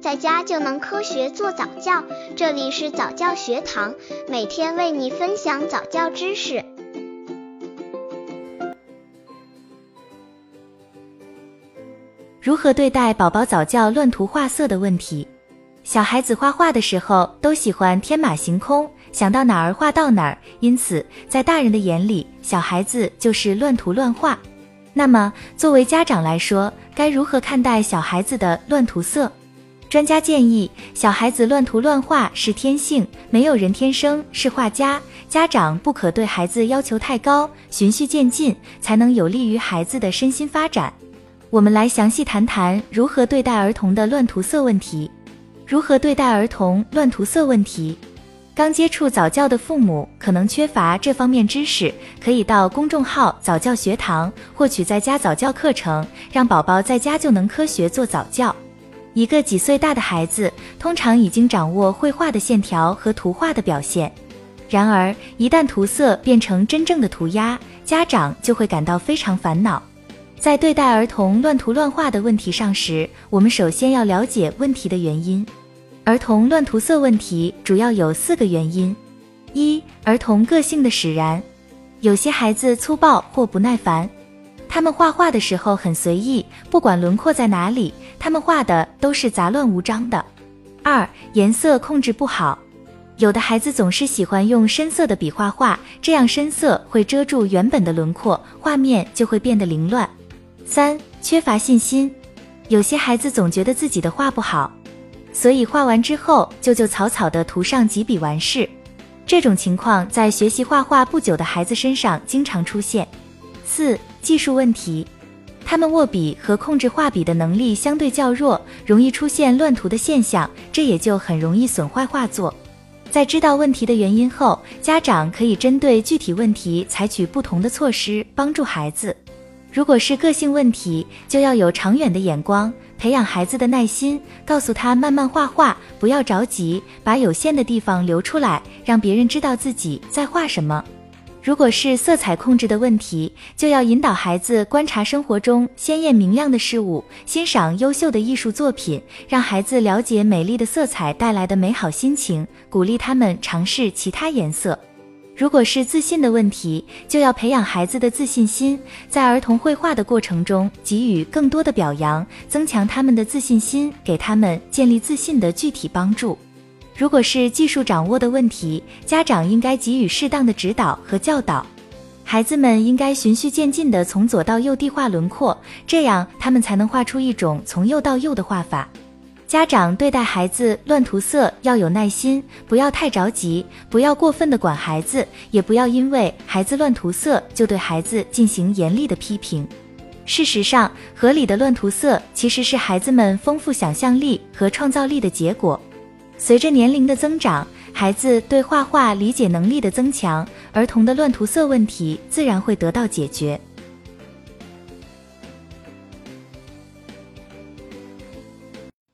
在家就能科学做早教。这里是早教学堂，每天为你分享早教知识。如何对待宝宝早教乱涂画色的问题？小孩子画画的时候都喜欢天马行空，想到哪儿画到哪儿，因此在大人的眼里，小孩子就是乱涂乱画。那么，作为家长来说，该如何看待小孩子的乱涂色？专家建议，小孩子乱涂乱画是天性，没有人天生是画家。家长不可对孩子要求太高，循序渐进，才能有利于孩子的身心发展。我们来详细谈谈如何对待儿童的乱涂色问题。如何对待儿童乱涂色问题？刚接触早教的父母可能缺乏这方面知识，可以到公众号早教学堂获取在家早教课程，让宝宝在家就能科学做早教。一个几岁大的孩子通常已经掌握绘画的线条和图画的表现，然而一旦涂色变成真正的涂鸦，家长就会感到非常烦恼。在对待儿童乱涂乱画的问题上时，我们首先要了解问题的原因。儿童乱涂色问题主要有四个原因：一、儿童个性的使然，有些孩子粗暴或不耐烦，他们画画的时候很随意，不管轮廓在哪里，他们画的都是杂乱无章的。二、颜色控制不好，有的孩子总是喜欢用深色的笔画画，这样深色会遮住原本的轮廓，画面就会变得凌乱。三、缺乏信心，有些孩子总觉得自己的画不好。所以画完之后就就草草的涂上几笔完事，这种情况在学习画画不久的孩子身上经常出现。四、技术问题，他们握笔和控制画笔的能力相对较弱，容易出现乱涂的现象，这也就很容易损坏画作。在知道问题的原因后，家长可以针对具体问题采取不同的措施，帮助孩子。如果是个性问题，就要有长远的眼光，培养孩子的耐心，告诉他慢慢画画，不要着急，把有限的地方留出来，让别人知道自己在画什么。如果是色彩控制的问题，就要引导孩子观察生活中鲜艳明亮的事物，欣赏优秀的艺术作品，让孩子了解美丽的色彩带来的美好心情，鼓励他们尝试其他颜色。如果是自信的问题，就要培养孩子的自信心，在儿童绘画的过程中给予更多的表扬，增强他们的自信心，给他们建立自信的具体帮助。如果是技术掌握的问题，家长应该给予适当的指导和教导，孩子们应该循序渐进地从左到右地画轮廓，这样他们才能画出一种从右到右的画法。家长对待孩子乱涂色要有耐心，不要太着急，不要过分的管孩子，也不要因为孩子乱涂色就对孩子进行严厉的批评。事实上，合理的乱涂色其实是孩子们丰富想象力和创造力的结果。随着年龄的增长，孩子对画画理解能力的增强，儿童的乱涂色问题自然会得到解决。